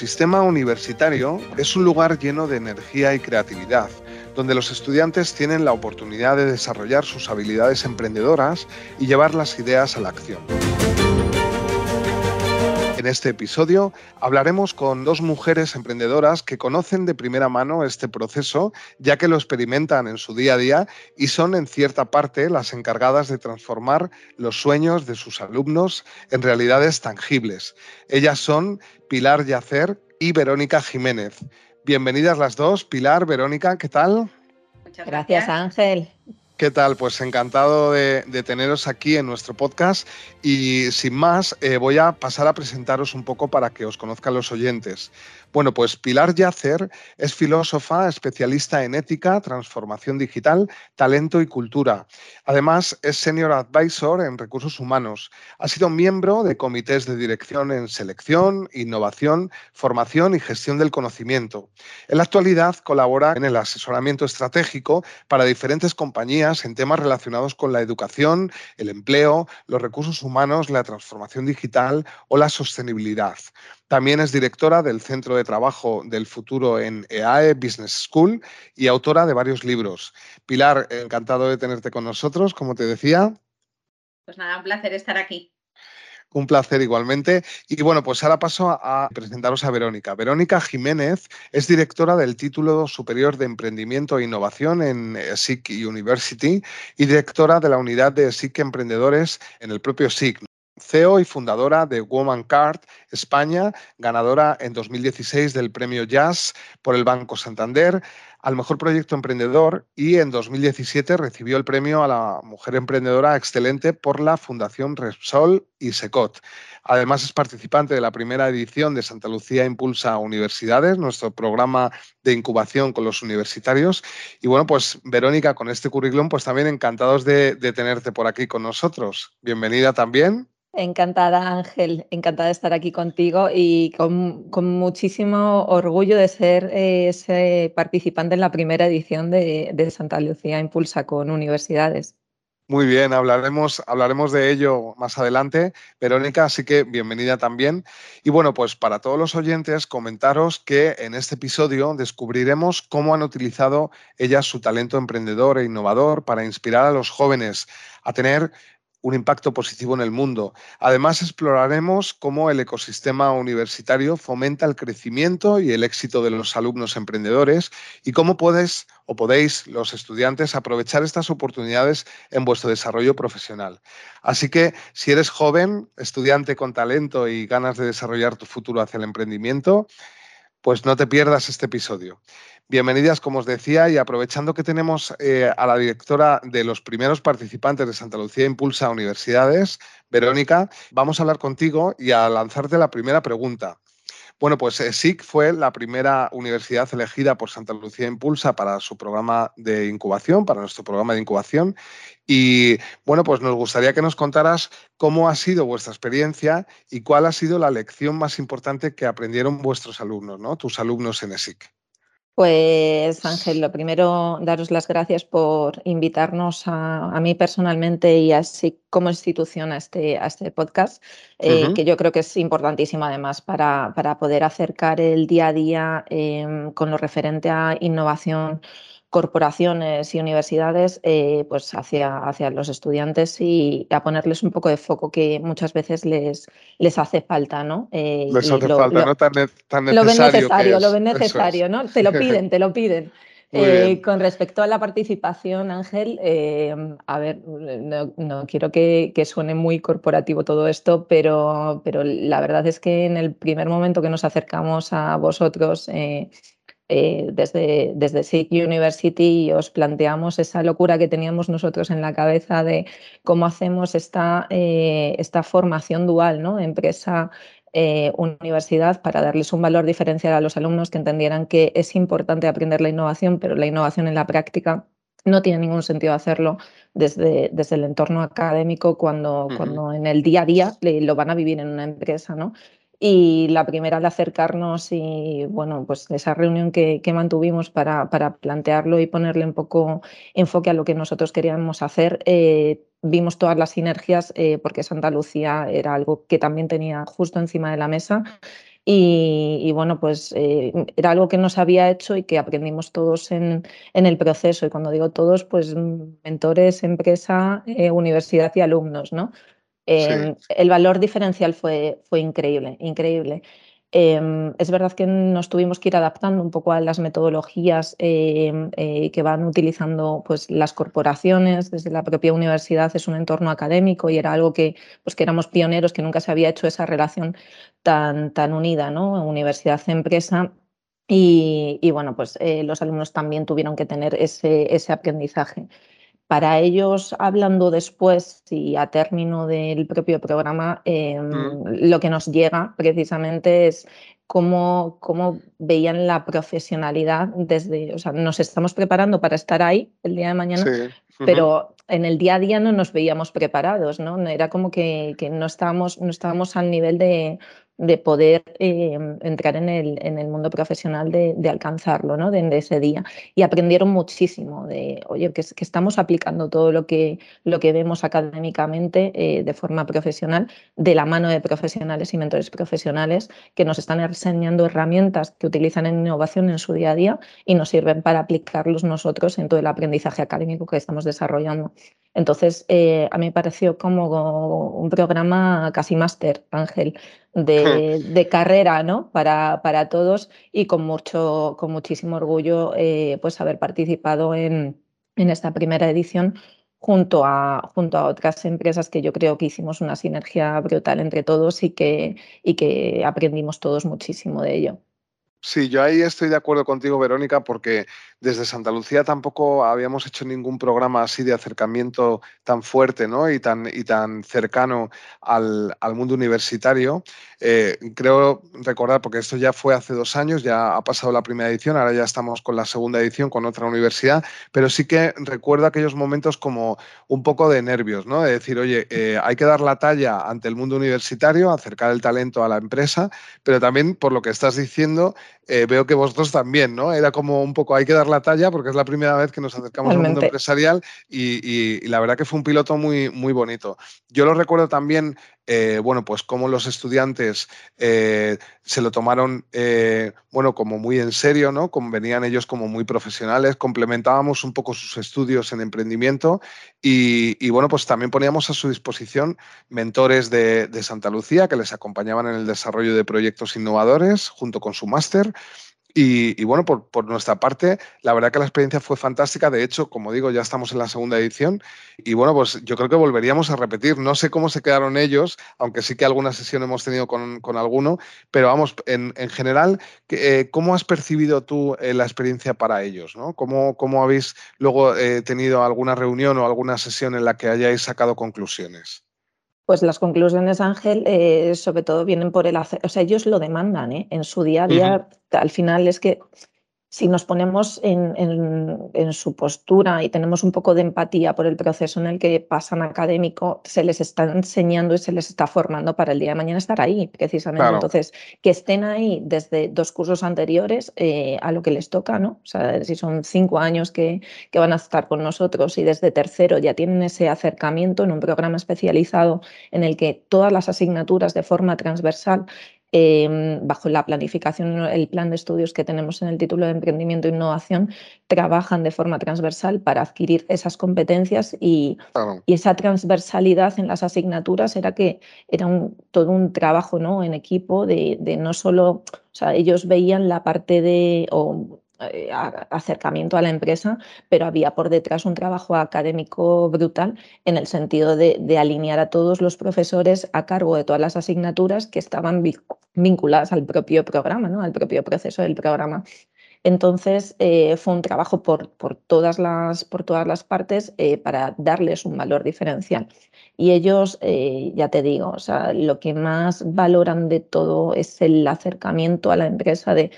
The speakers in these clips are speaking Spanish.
ecosistema universitario es un lugar lleno de energía y creatividad, donde los estudiantes tienen la oportunidad de desarrollar sus habilidades emprendedoras y llevar las ideas a la acción. En este episodio hablaremos con dos mujeres emprendedoras que conocen de primera mano este proceso, ya que lo experimentan en su día a día y son en cierta parte las encargadas de transformar los sueños de sus alumnos en realidades tangibles. Ellas son Pilar Yacer y Verónica Jiménez. Bienvenidas las dos. Pilar, Verónica, ¿qué tal? Muchas gracias, Ángel. ¿Qué tal? Pues encantado de, teneros aquí en nuestro podcast y sin más eh, voy a pasar a presentaros un poco para que os conozcan los oyentes. Bueno, pues Pilar Yacer es filósofa, especialista en ética, transformación digital, talento y cultura. Además, es senior advisor en recursos humanos. Ha sido miembro de comités de dirección en selección, innovación, formación y gestión del conocimiento. En la actualidad colabora en el asesoramiento estratégico para diferentes compañías en temas relacionados con la educación, el empleo, los recursos humanos, la transformación digital o la sostenibilidad. También es directora del Centro de Trabajo del Futuro en EAE Business School y autora de varios libros. Pilar, encantado de tenerte con nosotros, como te decía. Pues nada, un placer estar aquí. Un placer igualmente. Y bueno, pues ahora paso a presentaros a Verónica. Verónica Jiménez es directora del título superior de Emprendimiento e Innovación en SIC University y directora de la unidad de SIC Emprendedores en el propio SIC. CEO y fundadora de Woman Card España, ganadora en 2016 del premio Jazz por el Banco Santander al mejor proyecto emprendedor y en 2017 recibió el premio a la mujer emprendedora excelente por la Fundación Repsol y Secot. Además es participante de la primera edición de Santa Lucía Impulsa Universidades, nuestro programa de incubación con los universitarios. Y bueno, pues Verónica, con este currículum, pues también encantados de, de tenerte por aquí con nosotros. Bienvenida también. Encantada, Ángel, encantada de estar aquí contigo y con, muchísimo orgullo de ser eh, ese participante en la primera edición de, Santa Lucía Impulsa con universidades. Muy bien, hablaremos, hablaremos de ello más adelante. Verónica, así que bienvenida también. Y bueno, pues para todos los oyentes, comentaros que en este episodio descubriremos cómo han utilizado ellas su talento emprendedor e innovador para inspirar a los jóvenes a tener un impacto positivo en el mundo. Además, exploraremos cómo el ecosistema universitario fomenta el crecimiento y el éxito de los alumnos emprendedores y cómo puedes o podéis los estudiantes aprovechar estas oportunidades en vuestro desarrollo profesional. Así que si eres joven, estudiante con talento y ganas de desarrollar tu futuro hacia el emprendimiento, pues no te pierdas este episodio. Bienvenidas, como os decía, y aprovechando que tenemos eh, a la directora de los primeros participantes de Santa Lucía Impulsa Universidades, Verónica, vamos a hablar contigo y a lanzarte la primera pregunta. Bueno, pues eh, SIC fue la primera universidad elegida por Santa Lucía Impulsa para su programa de incubación, para nuestro programa de incubación. Y bueno, pues nos gustaría que nos contaras cómo ha sido vuestra experiencia y cuál ha sido la lección más importante que aprendieron vuestros alumnos, ¿no? Tus alumnos en SIC. Pues Ángel, lo primero, daros las gracias por invitarnos a, mí personalmente y así como institución a este, a este podcast, eh, que yo creo que es importantísimo además para, para poder acercar el día a día em, con lo referente a innovación corporaciones y universidades eh, pues hacia, hacia los estudiantes y a ponerles un poco de foco que muchas veces les, les hace falta, ¿no? Eh, les hace falta, no tan, necesario. Lo ven necesario, lo ven necesario, ¿no? Te lo piden, te lo piden. Eh, con respecto a la participación, Ángel, a ver, no, quiero que, que, suene muy corporativo todo esto, pero, pero la verdad es que en el primer momento que nos acercamos a vosotros eh, desde, desde SIG University os planteamos esa locura que teníamos nosotros en la cabeza de cómo hacemos esta, eh, esta formación dual, ¿no? empresa eh, universidad para darles un valor diferencial a los alumnos que entendieran que es importante aprender la innovación, pero la innovación en la práctica no tiene ningún sentido hacerlo desde, desde el entorno académico cuando, cuando en el día a día lo van a vivir en una empresa. ¿no? Y la primera de acercarnos y, bueno, pues esa reunión que, mantuvimos para, para, plantearlo y ponerle un poco enfoque a lo que nosotros queríamos hacer, eh, vimos todas las sinergias eh, porque Santa Lucía era algo que también tenía justo encima de la mesa Y, bueno, pues eh, era algo que nos había hecho y que aprendimos todos en, el proceso. Y cuando digo todos, pues mentores, empresa, eh, universidad y alumnos, ¿no? Em, el valor diferencial fue, fue increíble, increíble. Em, es verdad que nos tuvimos que ir adaptando un poco a las metodologías em, eh, que van utilizando pues, las corporaciones. Desde la propia universidad es un entorno académico y era algo que, pues, que éramos pioneros, que nunca se había hecho esa relación tan, tan unida, ¿no? Universidad-empresa. Y, bueno, pues eh, los alumnos también tuvieron que tener ese, ese aprendizaje. Para ellos, hablando después y a término del propio programa, em, mm. lo que nos llega precisamente es cómo, cómo, veían la profesionalidad desde, o sea, nos estamos preparando para estar ahí el día de mañana, pero en el día a día no nos veíamos preparados, ¿no? Era como que, que no, estábamos, no estábamos al nivel de, de poder eh, entrar en el, en el, mundo profesional, de, alcanzarlo, ¿no? De, ese día. Y aprendieron muchísimo de, oye, que, que, estamos aplicando todo lo que, lo que vemos académicamente eh, de forma profesional, de la mano de profesionales y mentores profesionales que nos están enseñando herramientas que utilizan en innovación en su día a día y nos sirven para aplicarlos nosotros en todo el aprendizaje académico que estamos desarrollando. Entonces, eh, a mí me pareció como un programa casi máster, Ángel, de, carrera, ¿no? Para, para, todos y con, mucho, con muchísimo orgullo, eh, pues haber participado en, en esta primera edición junto a, junto a otras empresas que yo creo que hicimos una sinergia brutal entre todos y que, y que aprendimos todos muchísimo de ello. Sí, yo ahí estoy de acuerdo contigo, Verónica, porque desde Santa Lucía tampoco habíamos hecho ningún programa así de acercamiento tan fuerte ¿no? y, tan, y tan cercano al, mundo universitario. Eh, creo recordar, porque esto ya fue hace dos años, ya ha pasado la primera edición, ahora ya estamos con la segunda edición con otra universidad, pero sí que recuerdo aquellos momentos como un poco de nervios, ¿no? de decir, oye, eh, hay que dar la talla ante el mundo universitario, acercar el talento a la empresa, pero también por lo que estás diciendo, eh, veo que vosotros también, ¿no? Era como un poco, hay que dar la talla porque es la primera vez que nos acercamos al mundo empresarial y, la verdad que fue un piloto muy, muy bonito. Yo lo recuerdo también, eh, bueno, pues como los estudiantes eh, se lo tomaron, bueno, como muy en serio, ¿no? Como venían ellos como muy profesionales, complementábamos un poco sus estudios en emprendimiento y, bueno, pues también poníamos a su disposición mentores de Santa Lucía que les acompañaban en el desarrollo de proyectos innovadores junto con su máster y, bueno, por, nuestra parte, la verdad que la experiencia fue fantástica. De hecho, como digo, ya estamos en la segunda edición y bueno, pues yo creo que volveríamos a repetir. No sé cómo se quedaron ellos, aunque sí que alguna sesión hemos tenido con, alguno, pero vamos, en, general, eh, ¿cómo has percibido tú eh, la experiencia para ellos? ¿no? ¿Cómo, ¿Cómo, habéis luego eh, tenido alguna reunión o alguna sesión en la que hayáis sacado conclusiones? Pues las conclusiones, Ángel, eh, sobre todo vienen por el hacer, o sea, ellos lo demandan, ¿eh? En su día a día, al final es que si nos ponemos en, su postura y tenemos un poco de empatía por el proceso en el que pasan académico, se les está enseñando y se les está formando para el día de mañana estar ahí, precisamente. Entonces, que estén ahí desde dos cursos anteriores eh, a lo que les toca, ¿no? O sea, si son cinco años que, que van a estar con nosotros y desde tercero ya tienen ese acercamiento en un programa especializado en el que todas las asignaturas de forma transversal Em, bajo la planificación, el plan de estudios que tenemos en el título de Emprendimiento e Innovación, trabajan de forma transversal para adquirir esas competencias y, esa transversalidad en las asignaturas era que era un, todo un trabajo ¿no? en equipo de, de no solo, o sea, ellos veían la parte de, eh, acercamiento a la empresa, pero había por detrás un trabajo académico brutal en el sentido de, alinear a todos los profesores a cargo de todas las asignaturas que estaban vinculadas al propio programa, ¿no? al propio proceso del programa. Entonces, eh, fue un trabajo por, todas, las, por todas las partes eh, para darles un valor diferencial. Y ellos, ya te digo, o sea, lo que más valoran de todo es el acercamiento a la empresa de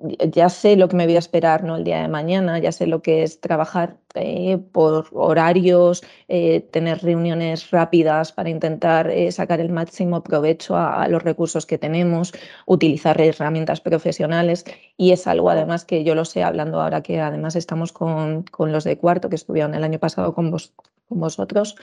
ya sé lo que me voy a esperar ¿no? el día de mañana, ya sé lo que es trabajar eh, por horarios, eh, tener reuniones rápidas para intentar eh, sacar el máximo provecho a, los recursos que tenemos, utilizar herramientas profesionales y es algo además que yo lo sé hablando ahora que además estamos con, con los de cuarto que estuvieron el año pasado con, vos, con vosotros.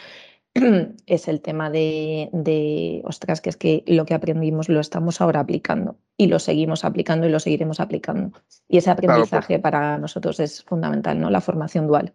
es el tema de, de, ostras, que es que lo que aprendimos lo estamos ahora aplicando y lo seguimos aplicando y lo seguiremos aplicando. Y ese aprendizaje para nosotros es fundamental, ¿no? La formación dual.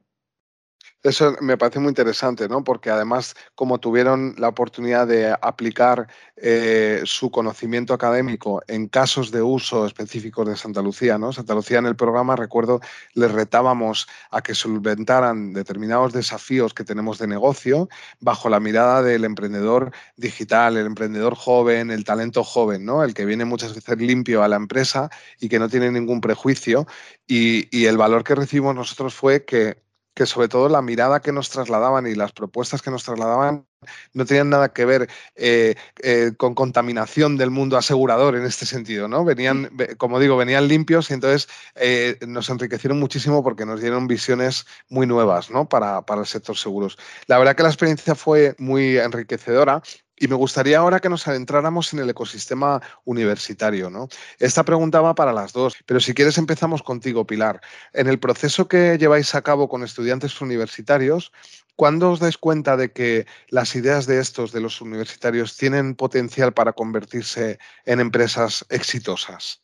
Eso me parece muy interesante, ¿no? Porque además, como tuvieron la oportunidad de aplicar eh, su conocimiento académico en casos de uso específicos de Santa Lucía, ¿no? Santa Lucía en el programa, recuerdo, les retábamos a que solventaran determinados desafíos que tenemos de negocio bajo la mirada del emprendedor digital, el emprendedor joven, el talento joven, ¿no? El que viene muchas veces limpio a la empresa y que no tiene ningún prejuicio. y el valor que recibimos nosotros fue que que sobre todo la mirada que nos trasladaban y las propuestas que nos trasladaban no tenían nada que ver eh, eh, con contaminación del mundo asegurador en este sentido, ¿no? Venían, como digo, venían limpios y entonces eh, nos enriquecieron muchísimo porque nos dieron visiones muy nuevas, ¿no? Para, para el sector seguros. La verdad que la experiencia fue muy enriquecedora y me gustaría ahora que nos adentráramos en el ecosistema universitario. ¿no? Esta pregunta va para las dos, pero si quieres empezamos contigo, Pilar. En el proceso que lleváis a cabo con estudiantes universitarios, ¿cuándo os dais cuenta de que las ideas de estos, de los universitarios, tienen potencial para convertirse en empresas exitosas?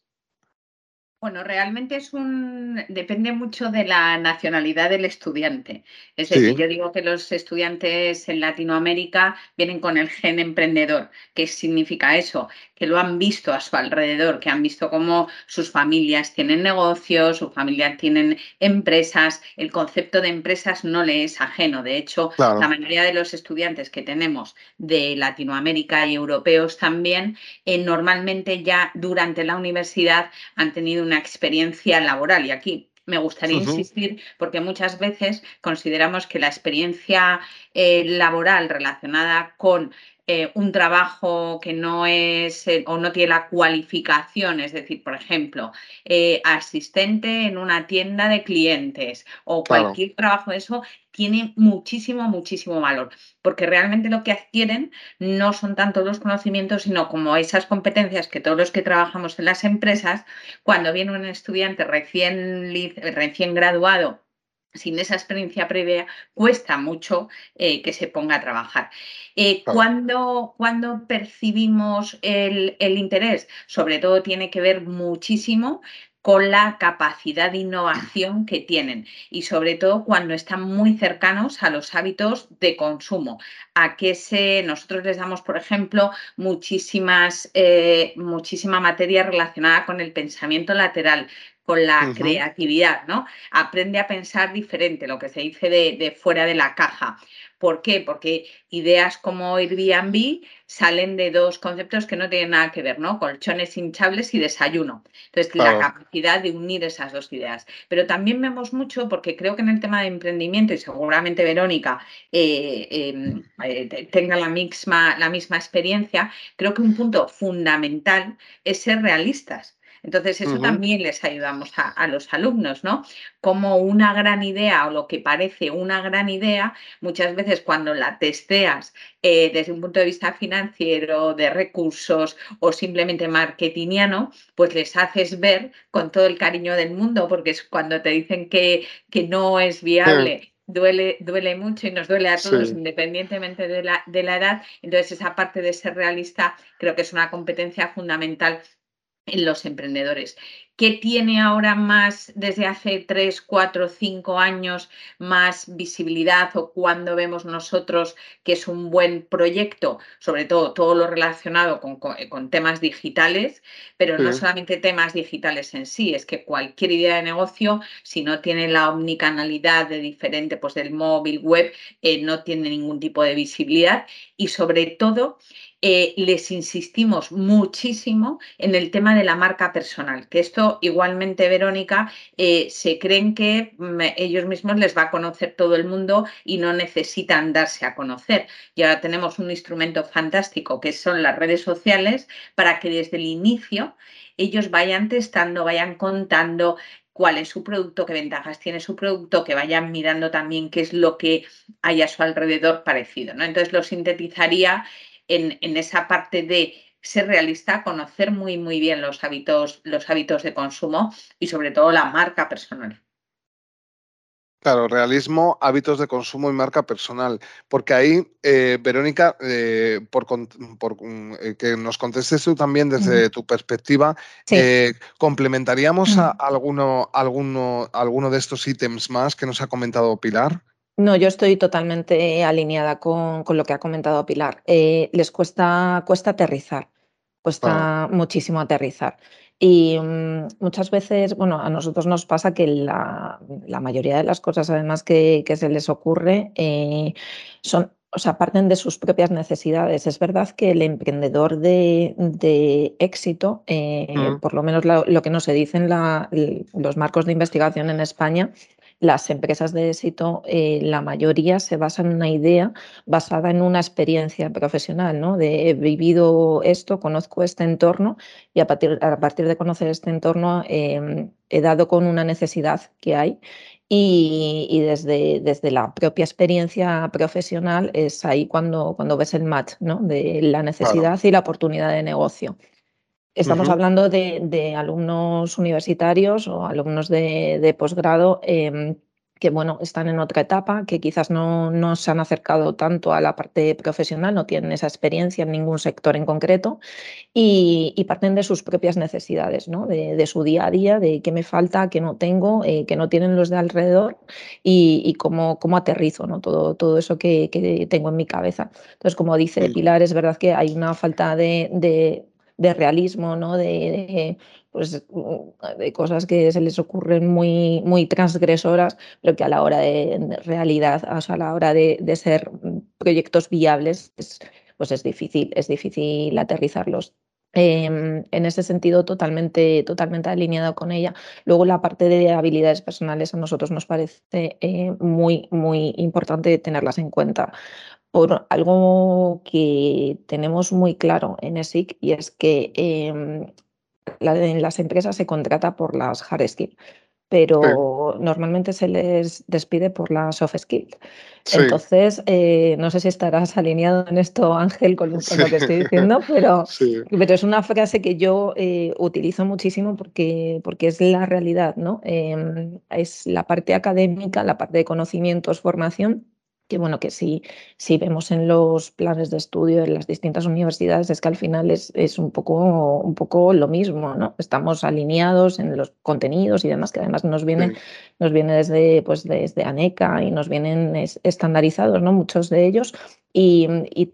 Bueno, realmente es un depende mucho de la nacionalidad del estudiante. Es decir, yo digo que los estudiantes en Latinoamérica vienen con el gen emprendedor. ¿Qué significa eso? Que lo han visto a su alrededor, que han visto cómo sus familias tienen negocios, sus familias tienen empresas. El concepto de empresas no le es ajeno. De hecho, la mayoría de los estudiantes que tenemos de Latinoamérica y europeos también, eh, normalmente ya durante la universidad han tenido una experiencia laboral. Y aquí me gustaría insistir porque muchas veces consideramos que la experiencia eh, laboral relacionada con eh, un trabajo que no es eh, o no tiene la cualificación, es decir, por ejemplo, asistente en una tienda de clientes o cualquier trabajo de eso, tiene muchísimo, muchísimo valor, porque realmente lo que adquieren no son tanto los conocimientos, sino como esas competencias que todos los que trabajamos en las empresas, cuando viene un estudiante recién, recién graduado sin esa experiencia previa, cuesta mucho eh, que se ponga a trabajar. Eh, cuando, cuando, percibimos el, el, interés, sobre todo tiene que ver muchísimo con la capacidad de innovación que tienen y sobre todo cuando están muy cercanos a los hábitos de consumo. A que se, nosotros les damos, por ejemplo, muchísimas, eh, muchísima materia relacionada con el pensamiento lateral, con la creatividad, ¿no? Aprende a pensar diferente, lo que se dice de, de fuera de la caja. ¿Por qué? Porque ideas como Airbnb salen de dos conceptos que no tienen nada que ver, ¿no? Colchones hinchables y desayuno. Entonces, la capacidad de unir esas dos ideas. Pero también vemos mucho, porque creo que en el tema de emprendimiento, y seguramente Verónica eh, em, eh, tenga la misma, la misma experiencia, creo que un punto fundamental es ser realistas. Entonces, eso también les ayudamos a, los alumnos, ¿no? Como una gran idea o lo que parece una gran idea, muchas veces cuando la testeas eh, desde un punto de vista financiero, de recursos o simplemente marketingiano, pues les haces ver con todo el cariño del mundo, porque es cuando te dicen que, que no es viable. Duele, duele mucho y nos duele a todos independientemente de la, de la edad. Entonces, esa parte de ser realista creo que es una competencia fundamental en los emprendedores. ¿Qué tiene ahora más, desde hace tres, cuatro, cinco años, más visibilidad o cuando vemos nosotros que es un buen proyecto? Sobre todo todo lo relacionado con, con, temas digitales, pero no solamente temas digitales en sí, es que cualquier idea de negocio, si no tiene la omnicanalidad de diferente, pues del móvil, web, eh, no tiene ningún tipo de visibilidad y sobre todo eh, les insistimos muchísimo en el tema de la marca personal, que esto igualmente, Verónica, eh, se creen que mm, ellos mismos les va a conocer todo el mundo y no necesitan darse a conocer. Y ahora tenemos un instrumento fantástico que son las redes sociales para que desde el inicio ellos vayan testando, vayan contando cuál es su producto, qué ventajas tiene su producto, que vayan mirando también qué es lo que hay a su alrededor parecido. ¿no? Entonces lo sintetizaría en, esa parte de ser realista, conocer muy, muy bien los hábitos, los hábitos de consumo y sobre todo la marca personal. Claro, realismo, hábitos de consumo y marca personal. Porque ahí, eh, Verónica, eh, por, mm, eh, que nos contestes tú también desde tu perspectiva, ¿complementaríamos a alguno, alguno, alguno de estos ítems más que nos ha comentado Pilar? No, yo estoy totalmente alineada con, lo que ha comentado Pilar. les cuesta, cuesta aterrizar, cuesta muchísimo aterrizar. Y mm, muchas veces, bueno, a nosotros nos pasa que la, mayoría de las cosas, además, que, se les ocurre, eh, son, o sea, parten de sus propias necesidades. Es verdad que el emprendedor de, éxito, eh, mm. por lo menos lo, que nos se dicen los marcos de investigación en España, las empresas de éxito, eh, la mayoría se basan en una idea basada en una experiencia profesional, ¿no? De he vivido esto, conozco este entorno y a partir, a partir de conocer este entorno em, he dado con una necesidad que hay y, desde, desde, la propia experiencia profesional es ahí cuando, cuando ves el match ¿no? de la necesidad y la oportunidad de negocio. Estamos hablando de, alumnos universitarios o alumnos de, posgrado em, que bueno, están en otra etapa, que quizás no, no, se han acercado tanto a la parte profesional, no tienen esa experiencia en ningún sector en concreto y, parten de sus propias necesidades, ¿no? de, su día a día, de qué me falta, qué no tengo, eh, qué no tienen los de alrededor y, cómo, cómo, aterrizo ¿no? todo, todo eso que, tengo en mi cabeza. Entonces, como dice Pilar, es verdad que hay una falta de de realismo, ¿no? De, pues, de cosas que se les ocurren muy, muy transgresoras, pero que a la hora de, realidad, o sea, a la hora de, ser proyectos viables, pues es difícil, es difícil aterrizarlos. Em, en ese sentido, totalmente, totalmente alineado con ella. Luego, la parte de habilidades personales a nosotros nos parece eh, muy, muy importante tenerlas en cuenta, por algo que tenemos muy claro en ESIC y es que em, en las empresas se contrata por las hard skills, pero normalmente se les despide por las soft skills. Entonces, eh, no sé si estarás alineado en esto, Ángel, con, lo que estoy diciendo, pero, pero es una frase que yo eh, utilizo muchísimo porque, porque es la realidad, ¿no? Em, es la parte académica, la parte de conocimientos, formación, que bueno, que si, si vemos en los planes de estudio de las distintas universidades es que al final es, es, un, poco, un poco lo mismo, ¿no? Estamos alineados en los contenidos y demás, que además nos vienen, nos viene desde, pues desde ANECA y nos vienen estandarizados, ¿no? Muchos de ellos. Y,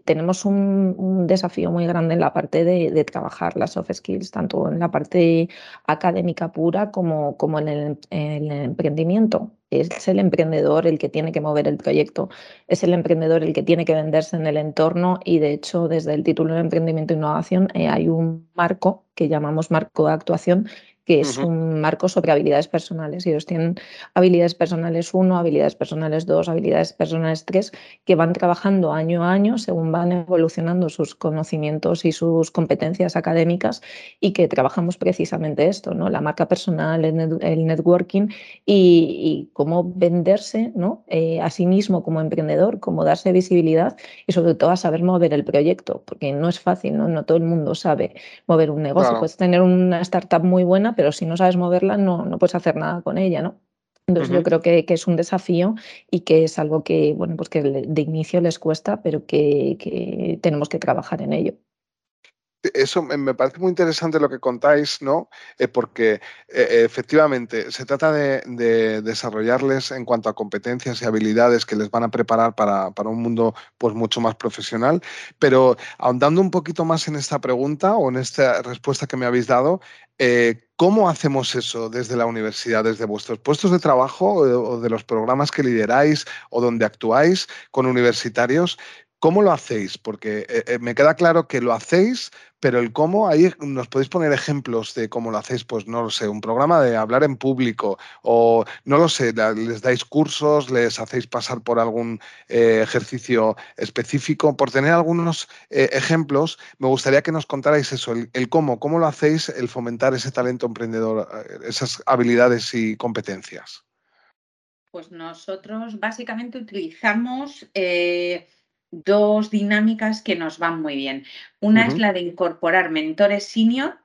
tenemos un, desafío muy grande en la parte de, trabajar las soft skills, tanto en la parte académica pura como, como en el, en el emprendimiento es el emprendedor el que tiene que mover el proyecto, es el emprendedor el que tiene que venderse en el entorno y de hecho desde el título de emprendimiento e innovación eh, hay un marco que llamamos marco de actuación que es un marco sobre habilidades personales. Y ellos tienen habilidades personales 1, habilidades personales 2, habilidades personales 3, que van trabajando año a año según van evolucionando sus conocimientos y sus competencias académicas y que trabajamos precisamente esto, ¿no? la marca personal, el, networking y, cómo venderse ¿no? Eh, a sí mismo como emprendedor, cómo darse visibilidad y sobre todo a saber mover el proyecto, porque no es fácil, no, no todo el mundo sabe mover un negocio. Puedes tener una startup muy buena, pero si no sabes moverla, no, no puedes hacer nada con ella, ¿no? Entonces yo creo que, que, es un desafío y que es algo que, bueno, pues que de inicio les cuesta, pero que, que tenemos que trabajar en ello eso me parece muy interesante lo que contáis, ¿no? Eh, porque eh, efectivamente se trata de, desarrollarles en cuanto a competencias y habilidades que les van a preparar para, un mundo pues mucho más profesional. Pero ahondando un poquito más en esta pregunta o en esta respuesta que me habéis dado, eh, ¿Cómo hacemos eso desde la universidad, desde vuestros puestos de trabajo o de los programas que lideráis o donde actuáis con universitarios? ¿Cómo lo hacéis? Porque eh, eh, me queda claro que lo hacéis, pero el cómo, ahí nos podéis poner ejemplos de cómo lo hacéis, pues no lo sé, un programa de hablar en público o no lo sé, les dais cursos, les hacéis pasar por algún eh, ejercicio específico. Por tener algunos ejemplos, me gustaría que nos contarais eso, el, cómo, cómo lo hacéis, el fomentar ese talento emprendedor, esas habilidades y competencias. Pues nosotros básicamente utilizamos dos dinámicas que nos van muy bien. Una es la de incorporar mentores senior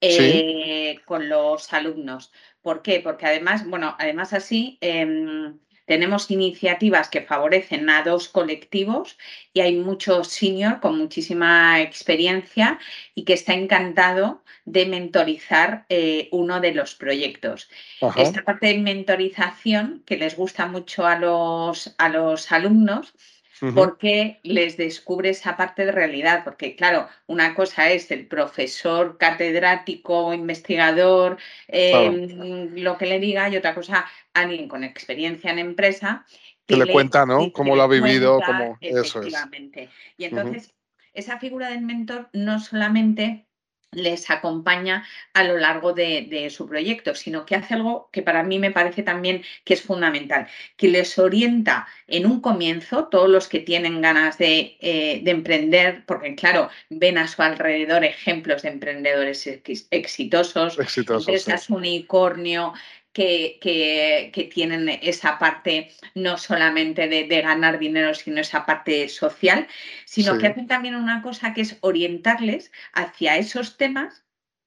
eh, con los alumnos. ¿Por qué? Porque además, bueno, además así em, tenemos iniciativas que favorecen a dos colectivos y hay muchos senior con muchísima experiencia y que está encantado de mentorizar eh, uno de los proyectos. Esta parte de mentorización que les gusta mucho a los, a los alumnos porque les descubre esa parte de realidad, porque claro, una cosa es el profesor catedrático, investigador, em, lo que le diga, y otra cosa, alguien con experiencia en empresa. Que, le, cuenta, ¿no? Cómo lo ha vivido, cómo eso es. Y entonces, esa figura del mentor no solamente les acompaña a lo largo de, su proyecto, sino que hace algo que para mí me parece también que es fundamental, que les orienta en un comienzo, todos los que tienen ganas de, eh, emprender, porque claro, ven a su alrededor ejemplos de emprendedores exitosos, exitosos empresas unicornio, que, tienen esa parte no solamente de, ganar dinero, sino esa parte social, sino que hacen también una cosa que es orientarles hacia esos temas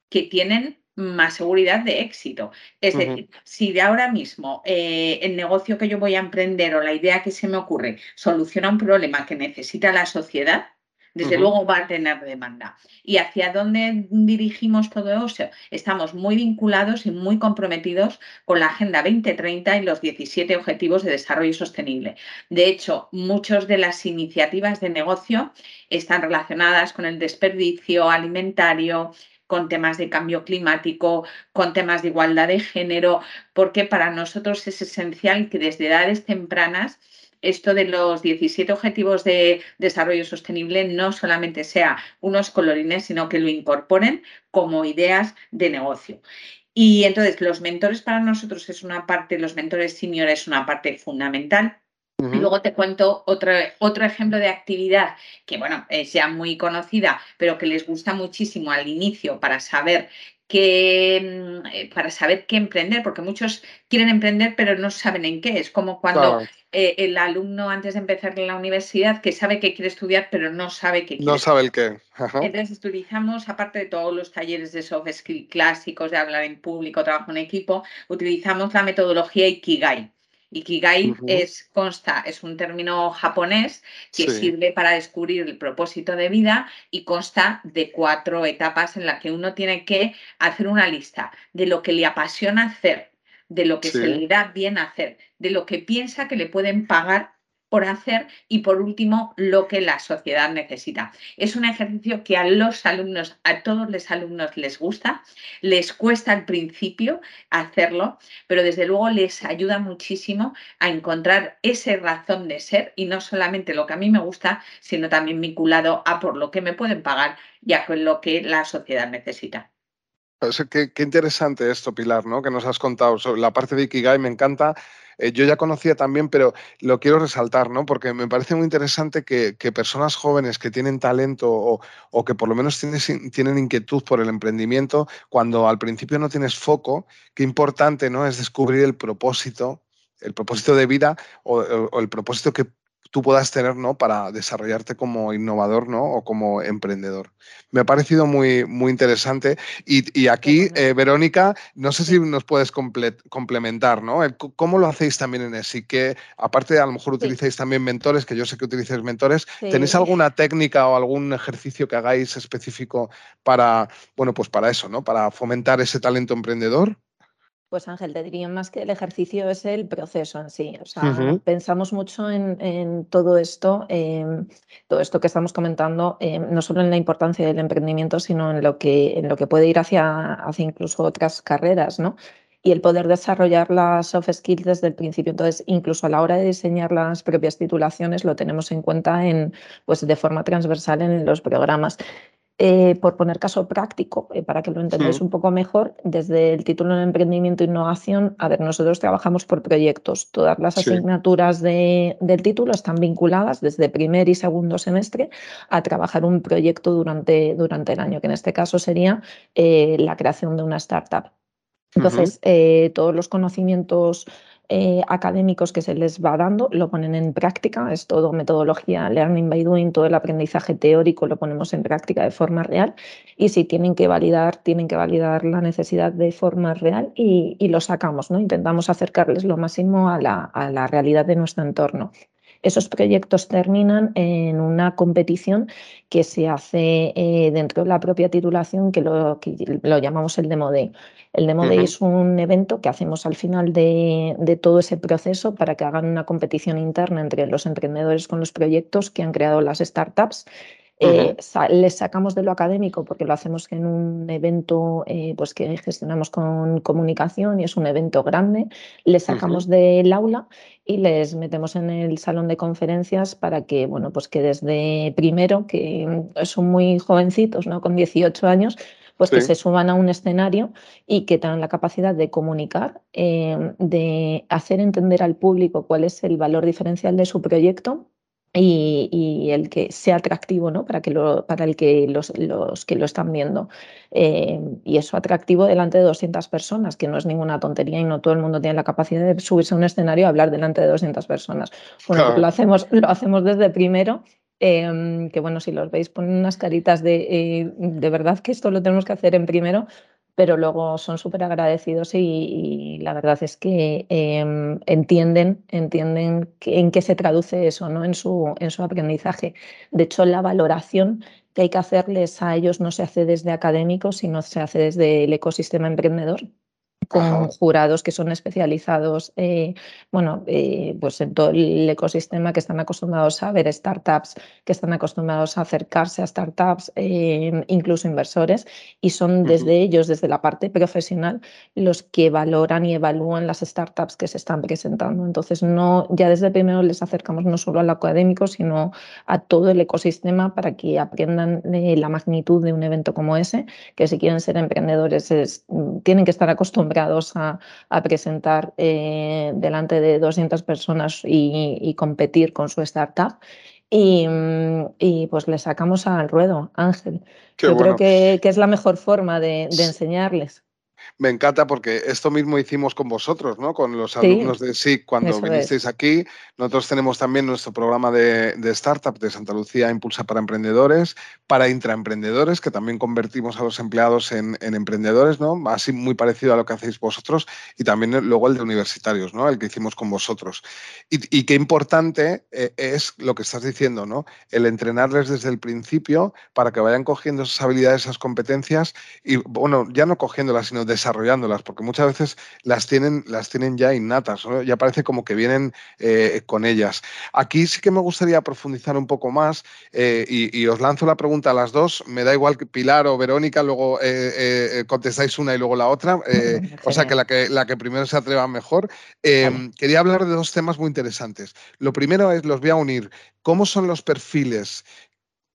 que tienen más seguridad de éxito. Es decir, si de ahora mismo eh, el negocio que yo voy a emprender o la idea que se me ocurre soluciona un problema que necesita la sociedad, desde luego va a tener demanda. ¿Y hacia dónde dirigimos todo eso? Estamos muy vinculados y muy comprometidos con la Agenda 2030 y los 17 Objetivos de Desarrollo Sostenible. De hecho, muchas de las iniciativas de negocio están relacionadas con el desperdicio alimentario, con temas de cambio climático, con temas de igualdad de género, porque para nosotros es esencial que desde edades tempranas esto de los 17 Objetivos de Desarrollo Sostenible no solamente sea unos colorines, sino que lo incorporen como ideas de negocio. Y entonces los mentores para nosotros es una parte, los mentores senior es una parte fundamental. Y luego te cuento otro, otro ejemplo de actividad que, bueno, es ya muy conocida, pero que les gusta muchísimo al inicio para saber que mm, para saber qué emprender, porque muchos quieren emprender pero no saben en qué. Es como cuando eh, el alumno antes de empezar en la universidad que sabe que quiere estudiar pero no sabe qué quiere. No sabe el qué. Entonces utilizamos, aparte de todos los talleres de soft skill clásicos, de hablar en público, trabajo en equipo, utilizamos la metodología Ikigai. Ikigai es, consta, es un término japonés que sirve para descubrir el propósito de vida y consta de cuatro etapas en las que uno tiene que hacer una lista de lo que le apasiona hacer, de lo que se le da bien hacer, de lo que piensa que le pueden pagar por hacer y por último lo que la sociedad necesita. Es un ejercicio que a los alumnos, a todos los alumnos les gusta, les cuesta al principio hacerlo, pero desde luego les ayuda muchísimo a encontrar esa razón de ser y no solamente lo que a mí me gusta, sino también vinculado a por lo que me pueden pagar y a lo que la sociedad necesita. Qué, interesante esto, Pilar, ¿no? Que nos has contado. Sobre la parte de Ikigai me encanta eh, yo ya conocía también, pero lo quiero resaltar, ¿no? Porque me parece muy interesante que, personas jóvenes que tienen talento o, que por lo menos tienen inquietud por el emprendimiento, cuando al principio no tienes foco, qué importante, ¿no? Es descubrir el propósito el propósito de vida o, el propósito que tú puedas tener ¿no? para desarrollarte como innovador ¿no? o como emprendedor. Me ha parecido muy, muy interesante. Y, aquí, eh, Verónica, no sé si nos puedes complementar, ¿no? ¿Cómo lo hacéis también en ESI? Que aparte, a lo mejor utilizáis también mentores, que yo sé que utilizáis mentores. ¿Tenéis alguna técnica o algún ejercicio que hagáis específico para, bueno, pues para eso, ¿no? Para fomentar ese talento emprendedor? Pues Ángel, te diría más que el ejercicio es el proceso en sí. O sea, pensamos mucho en, todo esto, todo esto que estamos comentando, em, no solo en la importancia del emprendimiento, sino en lo que, en lo que puede ir hacia, hacia incluso otras carreras, ¿no? Y el poder desarrollar las soft skills desde el principio. Entonces, incluso a la hora de diseñar las propias titulaciones, lo tenemos en cuenta en, pues, de forma transversal en los programas. Eh, por poner caso práctico, eh, para que lo entendáis un poco mejor, desde el título de emprendimiento e innovación, a ver, nosotros trabajamos por proyectos. Todas las asignaturas del título están vinculadas desde primer y segundo semestre a trabajar un proyecto durante, durante el año, que en este caso sería eh, la creación de una startup. Entonces, todos los conocimientos eh, académicos que se les va dando, lo ponen en práctica, es todo metodología learning by doing, todo el aprendizaje teórico lo ponemos en práctica de forma real y si tienen que validar, tienen que validar la necesidad de forma real y, lo sacamos, ¿no? Intentamos acercarles lo máximo a la, a la realidad de nuestro entorno. Esos proyectos terminan en una competición que se hace eh, dentro de la propia titulación, que lo, lo llamamos el Demo Day. El Demo Day es un evento que hacemos al final de, de, todo ese proceso para que hagan una competición interna entre los emprendedores con los proyectos que han creado las startups eh, les sacamos de lo académico porque lo hacemos en un evento eh, pues que gestionamos con comunicación y es un evento grande. Les sacamos del aula y les metemos en el salón de conferencias para que, bueno, pues que desde primero, que son muy jovencitos, ¿no? Con 18 años, pues que se suban a un escenario y que tengan la capacidad de comunicar, eh, de hacer entender al público cuál es el valor diferencial de su proyecto y, el que sea atractivo ¿no? para, que lo, para el que los, los que lo están viendo. Eh, y eso atractivo delante de 200 personas, que no es ninguna tontería y no todo el mundo tiene la capacidad de subirse a un escenario y hablar delante de 200 personas. Bueno, lo, hacemos, lo hacemos desde primero. Em, que bueno, si los veis, ponen unas caritas de eh, de verdad que esto lo tenemos que hacer en primero, pero luego son súper agradecidos y, la verdad es que em, entienden, entienden en qué se traduce eso ¿no? en, su, en su aprendizaje. De hecho, la valoración que hay que hacerles a ellos no se hace desde académicos, sino se hace desde el ecosistema emprendedor con jurados que son especializados eh, bueno, eh, pues en todo el ecosistema que están acostumbrados a ver startups, que están acostumbrados a acercarse a startups, eh, incluso inversores, y son desde ellos, desde la parte profesional, los que valoran y evalúan las startups que se están presentando. Entonces, no, ya desde primero les acercamos no solo al académico, sino a todo el ecosistema para que aprendan la magnitud de un evento como ese, que si quieren ser emprendedores tienen que estar acostumbrados a, presentar eh, delante de 200 personas y, competir con su startup. Y, pues le sacamos al ruedo, Ángel. Yo creo que, es la mejor forma de enseñarles me encanta porque esto mismo hicimos con vosotros, ¿no? Con los alumnos de SIC cuando vinisteis aquí. Nosotros tenemos también nuestro programa de, startup de Santa Lucía Impulsa para Emprendedores, para intraemprendedores, que también convertimos a los empleados en, emprendedores, ¿no? Así muy parecido a lo que hacéis vosotros. Y también luego el de universitarios, ¿no? El que hicimos con vosotros. Y, qué importante eh, es lo que estás diciendo, ¿no? El entrenarles desde el principio para que vayan cogiendo esas habilidades, esas competencias y, bueno, ya no cogiéndolas, sino desarrollándolas desarrollándolas, porque muchas veces las tienen, las tienen ya innatas, ya parece como que vienen eh, con ellas. Aquí sí que me gustaría profundizar un poco más eh, y, os lanzo la pregunta a las dos, me da igual que Pilar o Verónica, luego eh, contestáis una y luego la otra, o sea que la, que la que primero se atreva mejor. Em, quería hablar de dos temas muy interesantes. Lo primero es, los voy a unir, ¿cómo son los perfiles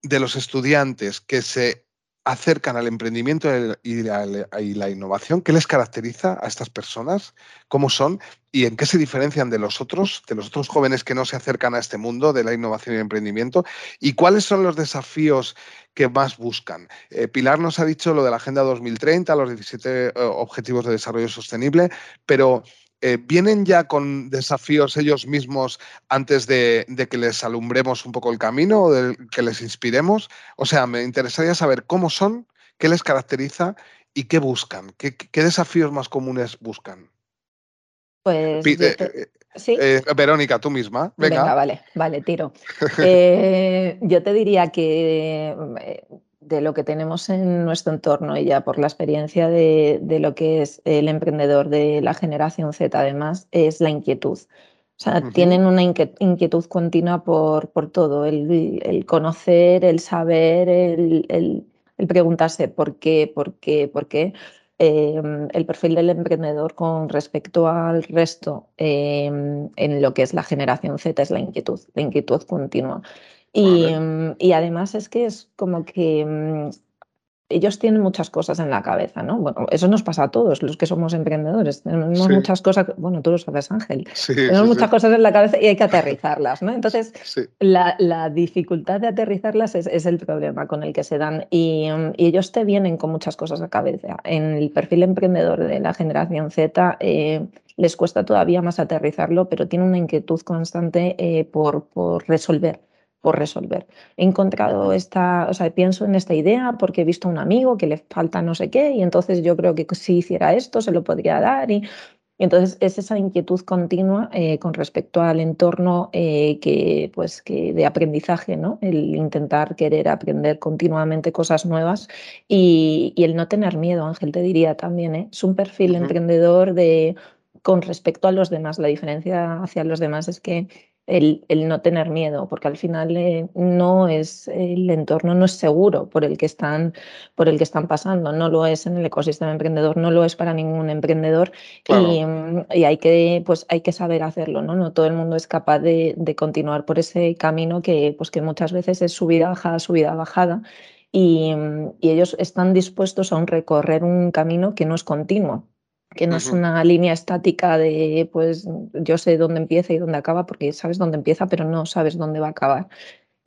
de los estudiantes que se acercan al emprendimiento y la, innovación? ¿Qué les caracteriza a estas personas? ¿Cómo son? ¿Y en qué se diferencian de los otros, de los otros jóvenes que no se acercan a este mundo de la innovación y el emprendimiento? ¿Y cuáles son los desafíos que más buscan? Eh, Pilar nos ha dicho lo de la Agenda 2030, los 17 eh, Objetivos de Desarrollo Sostenible, pero eh, ¿vienen ya con desafíos ellos mismos antes de, que les alumbremos un poco el camino o de que les inspiremos? O sea, me interesaría saber cómo son, qué les caracteriza y qué buscan, qué, desafíos más comunes buscan. Pues. Eh, eh, Verónica, tú misma. Venga. vale, vale, tiro. yo te diría que de lo que tenemos en nuestro entorno y ya por la experiencia de, lo que es el emprendedor de la generación Z, además, es la inquietud. O sea, tienen una inquietud continua por, por todo, el, conocer, el saber, el, preguntarse por qué, por qué, por qué. Em, el perfil del emprendedor con respecto al resto em, en lo que es la generación Z es la inquietud, la inquietud continua. Y, mm, y, además es que es como que mm, ellos tienen muchas cosas en la cabeza, ¿no? Bueno, eso nos pasa a todos los que somos emprendedores. Tenemos muchas cosas, bueno, tú lo sabes, Ángel. tenemos muchas cosas en la cabeza y hay que aterrizarlas, ¿no? Entonces, la, dificultad de aterrizarlas es, el problema con el que se dan y, ellos te vienen con muchas cosas a la cabeza. En el perfil emprendedor de la generación Z eh, les cuesta todavía más aterrizarlo, pero tiene una inquietud constante eh, por, por resolver por resolver. He encontrado esta, o sea, pienso en esta idea porque he visto a un amigo que le falta no sé qué y entonces yo creo que si hiciera esto se lo podría dar y, entonces es esa inquietud continua eh, con respecto al entorno eh, que, pues, que de aprendizaje, ¿no? El intentar querer aprender continuamente cosas nuevas y, el no tener miedo, Ángel, te diría también, ¿eh? es un perfil emprendedor de con respecto a los demás. La diferencia hacia los demás es que el, no tener miedo, porque al final eh, no es el entorno no es seguro por el que están por el que están pasando, no lo es en el ecosistema emprendedor, no lo es para ningún emprendedor y, hay que pues hay que saber hacerlo, ¿no? No todo el mundo es capaz de, continuar por ese camino que pues que muchas veces es subida bajada, subida bajada. Y, y ellos están dispuestos a un recorrer un camino que no es continuo, que no es una línea estática de, pues yo sé dónde empieza y dónde acaba, porque sabes dónde empieza, pero no sabes dónde va a acabar.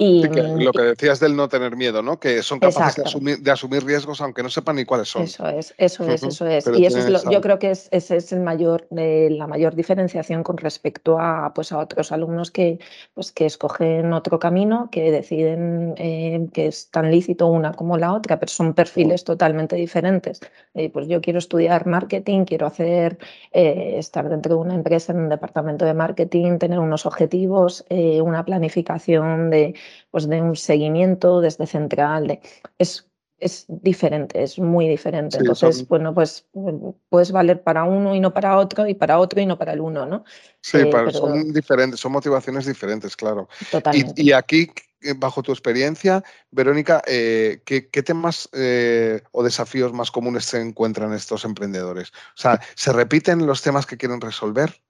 Y, mm, lo que decías del no tener miedo, ¿no? Que son capaces de asumir, riesgos aunque no sepan ni cuáles son. Eso es, eso es, eso es. y eso es yo creo que es, ese es el mayor, eh, la mayor diferenciación con respecto a, pues, a otros alumnos que, pues, que escogen otro camino, que deciden eh, que es tan lícito una como la otra, pero son perfiles totalmente diferentes. Eh, pues yo quiero estudiar marketing, quiero hacer, estar dentro de una empresa en un departamento de marketing, tener unos objetivos, una planificación de pues de un seguimiento desde central, de, es, es diferente, es muy diferente. Entonces, bueno, pues puedes valer para uno y no para otro, y para otro y no para el uno, ¿no? Sí, eh, son diferentes, son motivaciones diferentes, claro. Totalmente. Y, aquí, eh, bajo tu experiencia, Verónica, eh, ¿qué, temas o desafíos más comunes se encuentran estos emprendedores? O sea, ¿se repiten los temas que quieren resolver?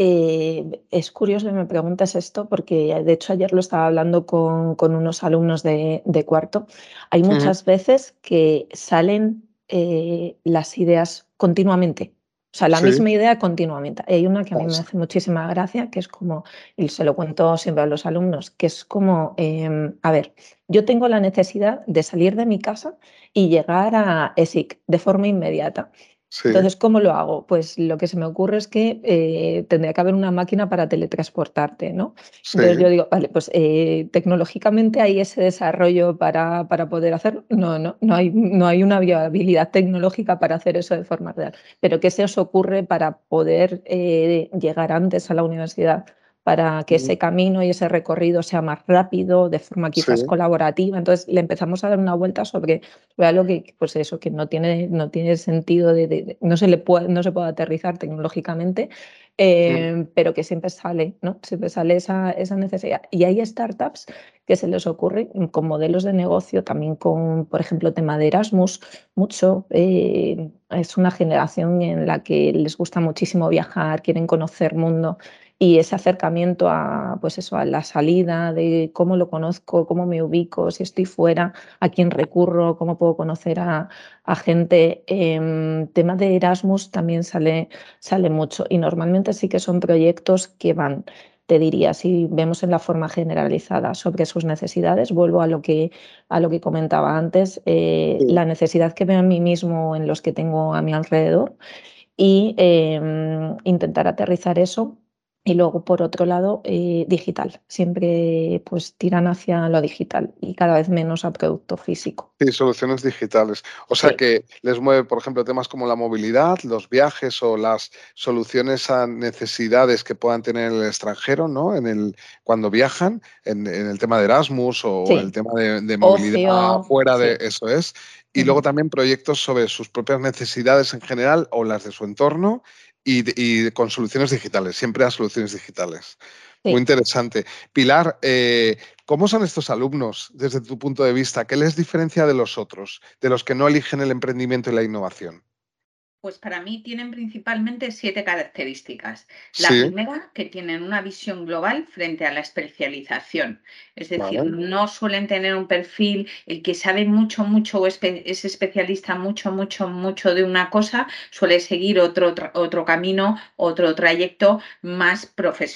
Eh, es curioso que me preguntes esto porque de hecho ayer lo estaba hablando con, unos alumnos de, cuarto. Hay muchas veces que salen eh, las ideas continuamente. O sea, la misma idea continuamente. Hay una que a mí me hace muchísima gracia, que es como, y se lo cuento siempre a los alumnos, que es como, em, a ver, yo tengo la necesidad de salir de mi casa y llegar a ESIC de forma inmediata. Entonces, ¿cómo lo hago? Pues lo que se me ocurre es que eh, tendría que haber una máquina para teletransportarte, ¿no? Entonces yo digo, vale, pues eh, tecnológicamente hay ese desarrollo para, para poder hacerlo. No, no, no hay, no hay una viabilidad tecnológica para hacer eso de forma real. Pero ¿qué se os ocurre para poder eh, llegar antes a la universidad? Para que ese camino y ese recorrido sea más rápido, de forma quizás colaborativa. Entonces le empezamos a dar una vuelta sobre, algo que, pues eso, que no tiene, no tiene sentido, de, no, se le puede, no se puede aterrizar tecnológicamente, eh, pero que siempre sale, ¿no? Siempre sale esa, esa necesidad. Y hay startups que se les ocurre con modelos de negocio, también con, por ejemplo, tema de Erasmus, mucho. Eh, es una generación en la que les gusta muchísimo viajar, quieren conocer mundo y ese acercamiento a, pues eso, a la salida, de cómo lo conozco, cómo me ubico, si estoy fuera, a quién recurro, cómo puedo conocer a, gente. Eh, tema de Erasmus también sale, sale mucho y normalmente sí que son proyectos que van te diría, si vemos en la forma generalizada sobre sus necesidades, vuelvo a lo que, a lo que comentaba antes, eh, la necesidad que veo en mí mismo, en los que tengo a mi alrededor, y em, intentar aterrizar eso y luego, por otro lado, eh, digital. Siempre pues tiran hacia lo digital y cada vez menos a producto físico. Sí, soluciones digitales. O sea que les mueve, por ejemplo, temas como la movilidad, los viajes o las soluciones a necesidades que puedan tener en el extranjero, ¿no? En el, cuando viajan, en, el tema de Erasmus o el tema de, movilidad fuera de eso es. Y luego también proyectos sobre sus propias necesidades en general o las de su entorno y, con soluciones digitales, siempre a soluciones digitales. Muy interesante. Pilar, eh, ¿cómo son estos alumnos desde tu punto de vista? ¿Qué les diferencia de los otros, de los que no eligen el emprendimiento y la innovación? Pues para mí tienen principalmente siete características. La primera, que tienen una visión global frente a la especialización. Es decir, no suelen tener un perfil, el que sabe mucho, mucho o es especialista mucho, mucho, mucho de una cosa, suele seguir otro, otro camino, otro trayecto más,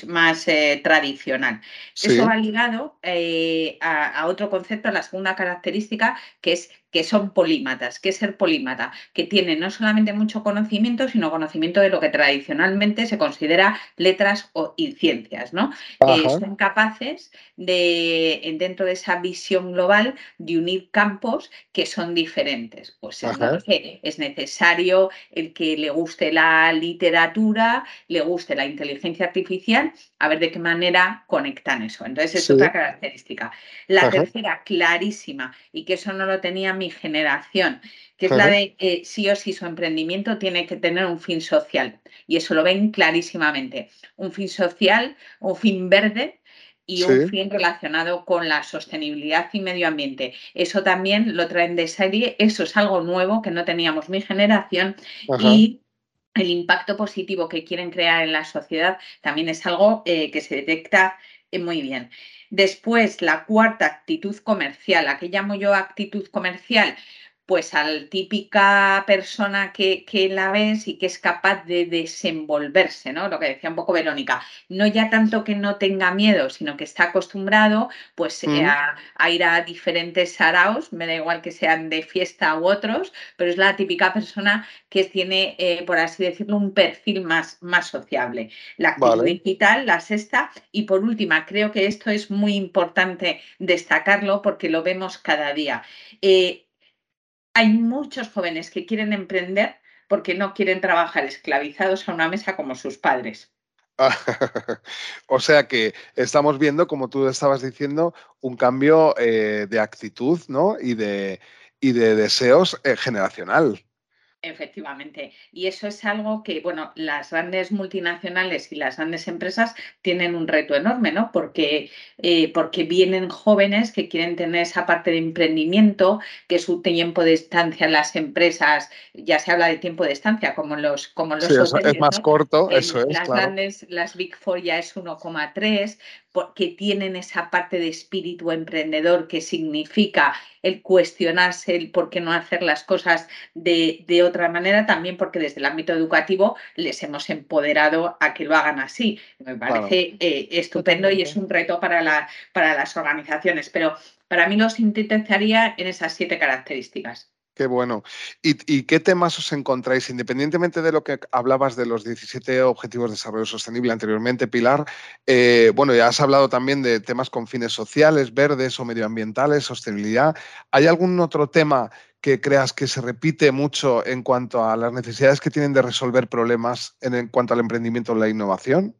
más eh, tradicional. Eso va ligado eh, a, a otro concepto, la segunda característica, que es que son polímatas. ¿Qué es ser polímata? Que tienen no solamente mucho conocimiento, sino conocimiento de lo que tradicionalmente se considera letras o, y ciencias, ¿no? Eh, son capaces de, dentro de esa visión global, de unir campos que son diferentes. Pues es necesario el que le guste la literatura, le guste la inteligencia artificial, a ver de qué manera conectan eso. Entonces, es otra característica. La tercera, clarísima, y que eso no lo tenía mi generación, que es la de eh, sí o sí su emprendimiento tiene que tener un fin social. Y eso lo ven clarísimamente. Un fin social, un fin verde y un fin relacionado con la sostenibilidad y medio ambiente. Eso también lo traen de serie, eso es algo nuevo que no teníamos mi generación y el impacto positivo que quieren crear en la sociedad también es algo eh, que se detecta muy bien. Después, la cuarta actitud comercial. ¿A qué llamo yo actitud comercial? Pues a la típica persona que, la ves y que es capaz de desenvolverse, ¿no? Lo que decía un poco Verónica, no ya tanto que no tenga miedo, sino que está acostumbrado pues eh, a, ir a diferentes saraos, me da igual que sean de fiesta u otros, pero es la típica persona que tiene, eh, por así decirlo, un perfil más, más sociable. La actitud digital, la sexta, y por última, creo que esto es muy importante destacarlo porque lo vemos cada día. Eh, hay muchos jóvenes que quieren emprender porque no quieren trabajar esclavizados a una mesa como sus padres. o sea que estamos viendo, como tú estabas diciendo, un cambio eh, de actitud ¿no? y, de, y de deseos eh, generacional. Efectivamente. Y eso es algo que, bueno, las grandes multinacionales y las grandes empresas tienen un reto enorme, ¿no? Porque, eh, porque vienen jóvenes que quieren tener esa parte de emprendimiento, que su tiempo de estancia en las empresas, ya se habla de tiempo de estancia, como los, como los sí, es más corto, eso es. Las grandes, las Big Four ya es 1,3, porque tienen esa parte de espíritu emprendedor que significa el cuestionarse el por qué no hacer las cosas de, otra manera, también porque desde el ámbito educativo les hemos empoderado a que lo hagan así. Me parece eh, estupendo y es un reto para, la, para las organizaciones, pero para mí lo sintetizaría en esas siete características. Qué bueno. ¿Y, qué temas os encontráis? Independientemente de lo que hablabas de los 17 Objetivos de Desarrollo Sostenible anteriormente, Pilar, eh, bueno, ya has hablado también de temas con fines sociales, verdes o medioambientales, sostenibilidad. ¿Hay algún otro tema que creas que se repite mucho en cuanto a las necesidades que tienen de resolver problemas en, cuanto al emprendimiento o la innovación?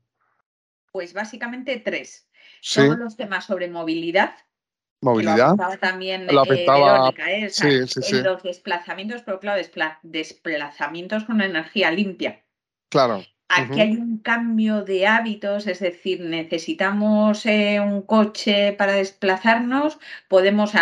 Pues básicamente tres. Todos los temas sobre movilidad, movilidad. Lo también lo eh, Verónica, ¿eh? sí, sí, sí. los desplazamientos, pero claro, desplazamientos con energía limpia. Claro. Aquí hay un cambio de hábitos, es decir, necesitamos eh, un coche para desplazarnos, podemos,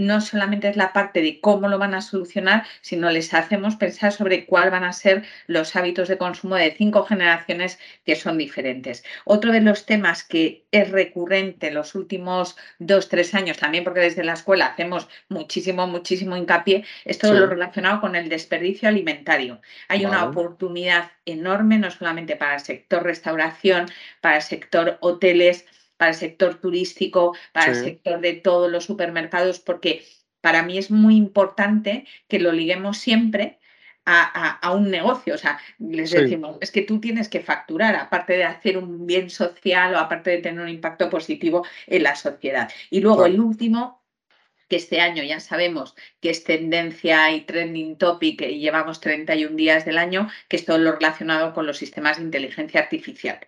no solamente es la parte de cómo lo van a solucionar, sino les hacemos pensar sobre cuál van a ser los hábitos de consumo de cinco generaciones que son diferentes. Otro de los temas que es recurrente en los últimos dos, tres años, también porque desde la escuela hacemos muchísimo, muchísimo hincapié, es todo lo relacionado con el desperdicio alimentario. Hay una oportunidad enorme, no solamente para el sector restauración, para el sector hoteles, para el sector turístico, para el sector de todos los supermercados, porque para mí es muy importante que lo liguemos siempre a, un negocio. O sea, les decimos, es que tú tienes que facturar, aparte de hacer un bien social o aparte de tener un impacto positivo en la sociedad. Y luego el último, que este año ya sabemos que es tendencia y trending topic y llevamos 31 días del año, que es todo lo relacionado con los sistemas de inteligencia artificial.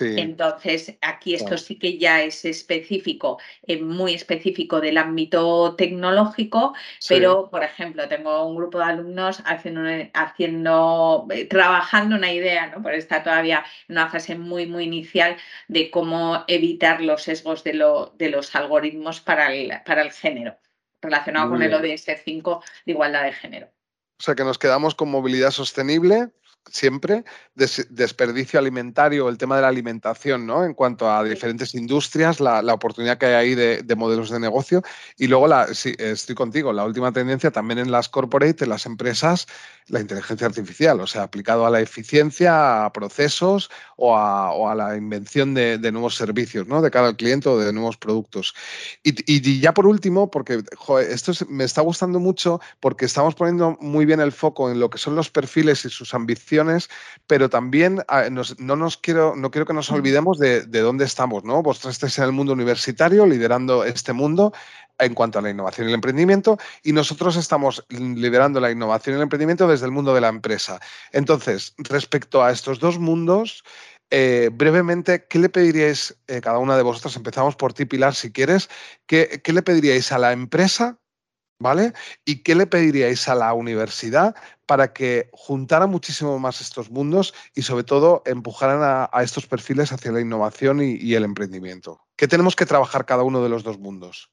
Entonces, aquí esto sí que ya es específico, eh, muy específico del ámbito tecnológico, pero, por ejemplo, tengo un grupo de alumnos haciendo, haciendo eh, trabajando una idea, ¿no? Porque está todavía en una fase muy, muy inicial de cómo evitar los sesgos de, lo, de los algoritmos para el, para el género, relacionado con el ODS 5 de igualdad de género. O sea que nos quedamos con movilidad sostenible, siempre, desperdicio alimentario, el tema de la alimentación, ¿no? En cuanto a diferentes industrias, la, oportunidad que hay ahí de, modelos de negocio. Y luego, la, sí, estoy contigo, la última tendencia también en las corporate, en las empresas, la inteligencia artificial, o sea, aplicado a la eficiencia, a procesos o a, la invención de, nuevos servicios, ¿no? De cada cliente o de nuevos productos. Y, ya por último, porque esto me está gustando mucho porque estamos poniendo muy bien el foco en lo que son los perfiles y sus ambiciones pero también ah, no, nos quiero, no quiero que nos olvidemos de, dónde estamos, ¿no? Vosotros estáis en el mundo universitario liderando este mundo en cuanto a la innovación y el emprendimiento y nosotros estamos liderando la innovación y el emprendimiento desde el mundo de la empresa. Entonces, respecto a estos dos mundos, eh, brevemente, ¿qué le pediríais eh, cada una de vosotras? Empezamos por ti, Pilar, si quieres. ¿Qué, ¿Qué, le pediríais a la empresa ¿vale? ¿Y qué le pediríais a la universidad para que juntara muchísimo más estos mundos y sobre todo empujaran a, estos perfiles hacia la innovación y, el emprendimiento? ¿Qué tenemos que trabajar cada uno de los dos mundos?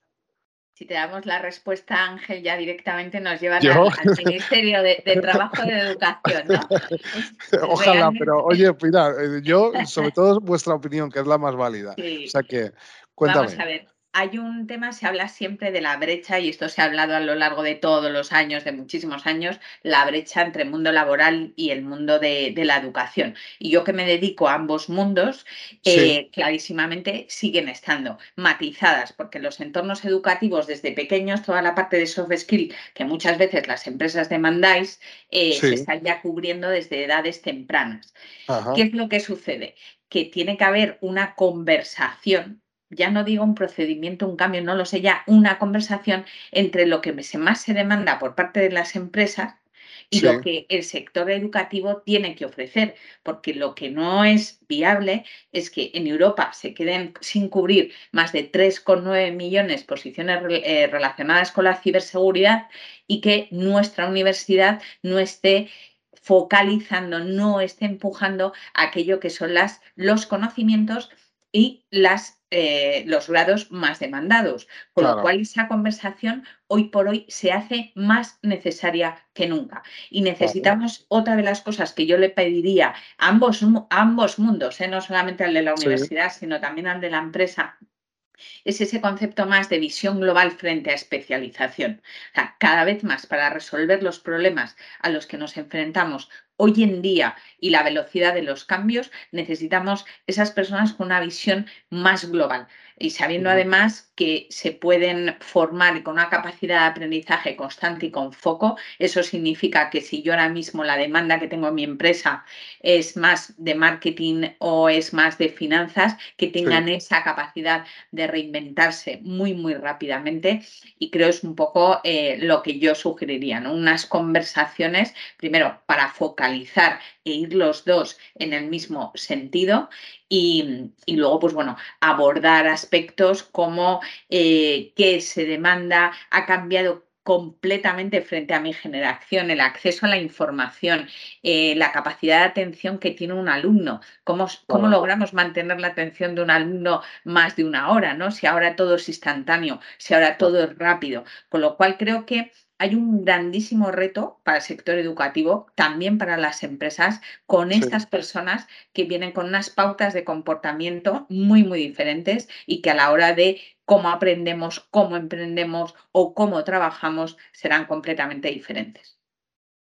Si te damos la respuesta, Ángel, ya directamente nos llevan al, Ministerio de, Trabajo y de Educación, ¿no? Ojalá, pero oye, mira, eh, yo, sobre todo vuestra opinión, que es la más válida. O sea que, cuéntame. Vamos a ver hay un tema, se habla siempre de la brecha, y esto se ha hablado a lo largo de todos los años, de muchísimos años, la brecha entre el mundo laboral y el mundo de, la educación. Y yo que me dedico a ambos mundos, eh, clarísimamente siguen estando matizadas, porque los entornos educativos desde pequeños, toda la parte de soft skill que muchas veces las empresas demandáis, eh, se están ya cubriendo desde edades tempranas. ¿Qué es lo que sucede? Que tiene que haber una conversación ya no digo un procedimiento, un cambio, no lo sé, ya una conversación entre lo que más se demanda por parte de las empresas y lo que el sector educativo tiene que ofrecer, porque lo que no es viable es que en Europa se queden sin cubrir más de 3,9 millones de posiciones eh, relacionadas con la ciberseguridad y que nuestra universidad no esté focalizando, no esté empujando aquello que son las, los conocimientos y las eh, los grados más demandados, con lo cual esa conversación hoy por hoy se hace más necesaria que nunca. Y necesitamos otra de las cosas que yo le pediría a ambos, ambos mundos, ¿eh? no solamente al de la universidad, sino también al de la empresa, es ese concepto más de visión global frente a especialización. cada vez más para resolver los problemas a los que nos enfrentamos hoy en día y la velocidad de los cambios, necesitamos esas personas con una visión más global y sabiendo además que se pueden formar con una capacidad de aprendizaje constante y con foco, eso significa que si yo ahora mismo la demanda que tengo en mi empresa es más de marketing o es más de finanzas, que tengan esa capacidad de reinventarse muy, muy rápidamente. Y creo es un poco eh, lo que yo sugeriría, ¿no? Unas conversaciones, primero, para focalizar e ir los dos en el mismo sentido y, luego, pues bueno, abordar aspectos como eh, qué se demanda, ha cambiado completamente frente a mi generación, el acceso a la información, eh, la capacidad de atención que tiene un alumno, cómo, cómo, logramos mantener la atención de un alumno más de una hora, ¿no? Si ahora todo es instantáneo, si ahora todo es rápido, con lo cual creo que hay un grandísimo reto para el sector educativo, también para las empresas, con estas personas que vienen con unas pautas de comportamiento muy, muy diferentes y que a la hora de cómo aprendemos, cómo emprendemos o cómo trabajamos serán completamente diferentes.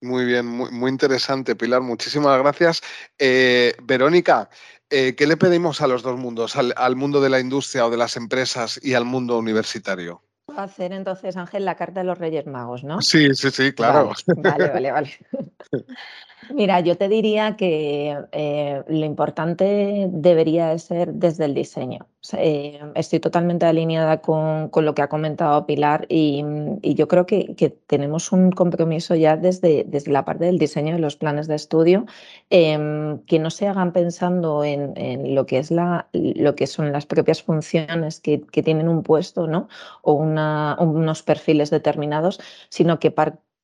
Muy bien, muy, interesante, Pilar. Muchísimas gracias. Eh, Verónica, eh, ¿qué le pedimos a los dos mundos, al mundo de la industria o de las empresas y al mundo universitario? Hacer entonces, Ángel, la carta de los Reyes Magos, ¿no? Sí, sí, sí, claro. Vale, vale, vale. Mira, yo te diría que eh, lo importante debería ser desde el diseño. Eh, estoy totalmente alineada con, lo que ha comentado Pilar y, yo creo que, tenemos un compromiso ya desde, desde, la parte del diseño de los planes de estudio, em, que no se hagan pensando en, lo, que es la, lo que son las propias funciones que, tienen un puesto ¿no? o unos perfiles determinados, sino que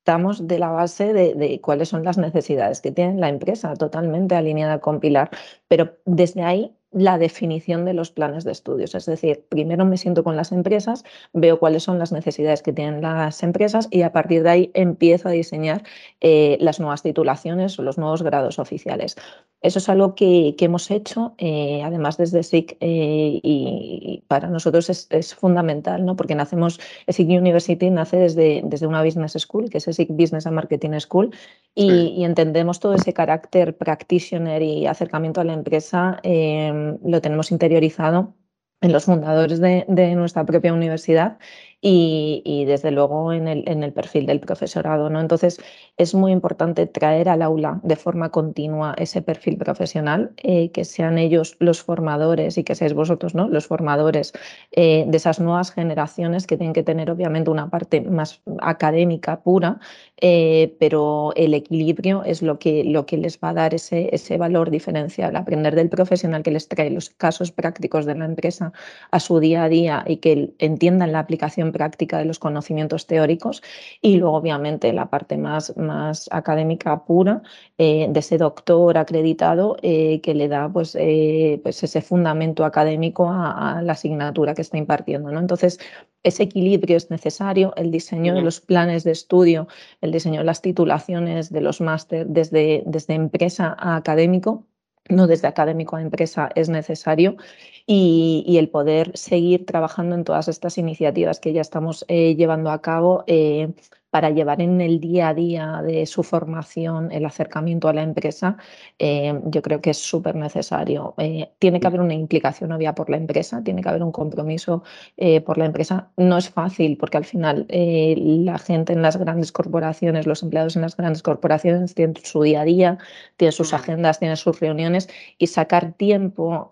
estamos de la base de, cuáles son las necesidades que tiene la empresa, totalmente alineada con Pilar. Pero desde ahí la definición de los planes de estudios. Es decir, primero me siento con las empresas, veo cuáles son las necesidades que tienen las empresas y a partir de ahí empiezo a diseñar eh, las nuevas titulaciones o los nuevos grados oficiales. Eso es algo que, hemos hecho, eh, además desde SIC, eh, y, para nosotros es, fundamental, ¿no? porque nacemos, SIC University nace desde, desde una Business School, que es SIC Business and Marketing School, y, entendemos todo ese carácter practitioner y acercamiento a la empresa, em, lo tenemos interiorizado en los fundadores de, de nuestra propia universidad y, desde luego en el, en el, perfil del profesorado. ¿no? Entonces, es muy importante traer al aula de forma continua ese perfil profesional, eh, que sean ellos los formadores y que seáis vosotros ¿no? los formadores eh, de esas nuevas generaciones que tienen que tener obviamente una parte más académica pura, eh, pero el equilibrio es lo que, lo que les va a dar ese, ese valor diferencial, aprender del profesional que les trae los casos prácticos de la empresa a su día a día y que entiendan la aplicación práctica de los conocimientos teóricos y luego obviamente la parte más, más académica pura eh, de ese doctor acreditado eh, que le da pues, eh, pues ese fundamento académico a, la asignatura que está impartiendo. ¿no? Entonces, ese equilibrio es necesario, el diseño de los planes de estudio, el diseño de las titulaciones, de los máster desde, desde empresa a académico no desde académico a empresa es necesario y, el poder seguir trabajando en todas estas iniciativas que ya estamos eh, llevando a cabo eh, para llevar en el día a día de su formación el acercamiento a la empresa, eh, yo creo que es súper necesario. Eh, tiene que haber una implicación obvia por la empresa, tiene que haber un compromiso eh, por la empresa. No es fácil porque al final la gente en las grandes corporaciones, los empleados en las grandes corporaciones tienen su día a día, tienen sus agendas, tienen sus reuniones y sacar tiempo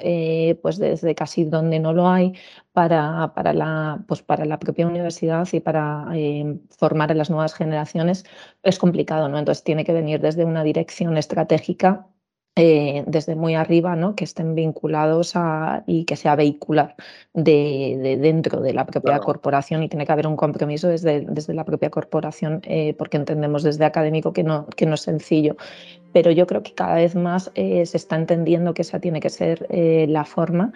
pues desde casi donde no lo hay para, para, la, pues para la propia universidad y para eh, formar a las nuevas generaciones es complicado, ¿no? Entonces tiene que venir desde una dirección estratégica eh, desde muy arriba, ¿no? que estén vinculados a, y que sea vehicular de, dentro de la propia corporación y tiene que haber un compromiso desde, desde la propia corporación eh, porque entendemos desde académico que no, que no es sencillo. Pero yo creo que cada vez más se está entendiendo que esa tiene que ser la forma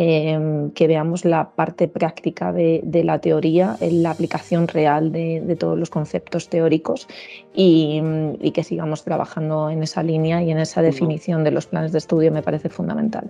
Em, que veamos la parte práctica de, la teoría, en la aplicación real de, todos los conceptos teóricos y, que sigamos trabajando en esa línea y en esa definición de los planes de estudio me parece fundamental.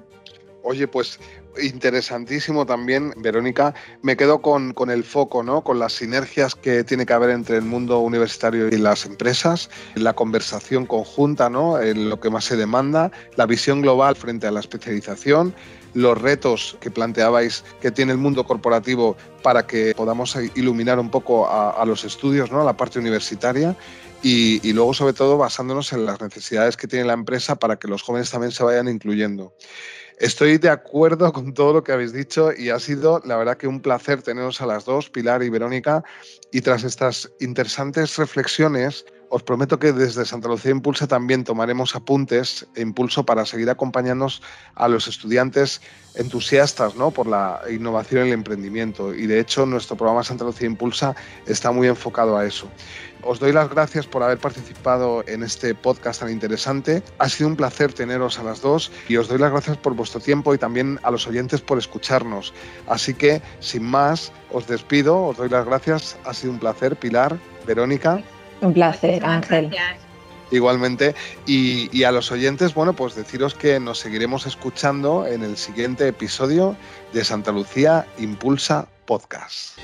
Oye, pues interesantísimo también, Verónica. Me quedo con, el foco, ¿no? Con las sinergias que tiene que haber entre el mundo universitario y las empresas, la conversación conjunta, ¿no? En lo que más se demanda, la visión global frente a la especialización, los retos que planteabais que tiene el mundo corporativo para que podamos iluminar un poco a, los estudios, ¿no? a la parte universitaria. Y, luego, sobre todo, basándonos en las necesidades que tiene la empresa para que los jóvenes también se vayan incluyendo. Estoy de acuerdo con todo lo que habéis dicho y ha sido, la verdad, que un placer teneros a las dos, Pilar y Verónica. Y tras estas interesantes reflexiones, os prometo que desde Santa Lucía Impulsa también tomaremos apuntes e impulso para seguir acompañándonos a los estudiantes entusiastas ¿no? por la innovación y el emprendimiento. Y de hecho, nuestro programa Santa Lucía Impulsa está muy enfocado a eso. Os doy las gracias por haber participado en este podcast tan interesante. Ha sido un placer teneros a las dos y os doy las gracias por vuestro tiempo y también a los oyentes por escucharnos. Así que, sin más, os despido, os doy las gracias. Ha sido un placer, Pilar, Verónica. Un placer, Ángel. Igualmente. Y, y, a los oyentes, bueno, pues deciros que nos seguiremos escuchando en el siguiente episodio de Santa Lucía Impulsa Podcast.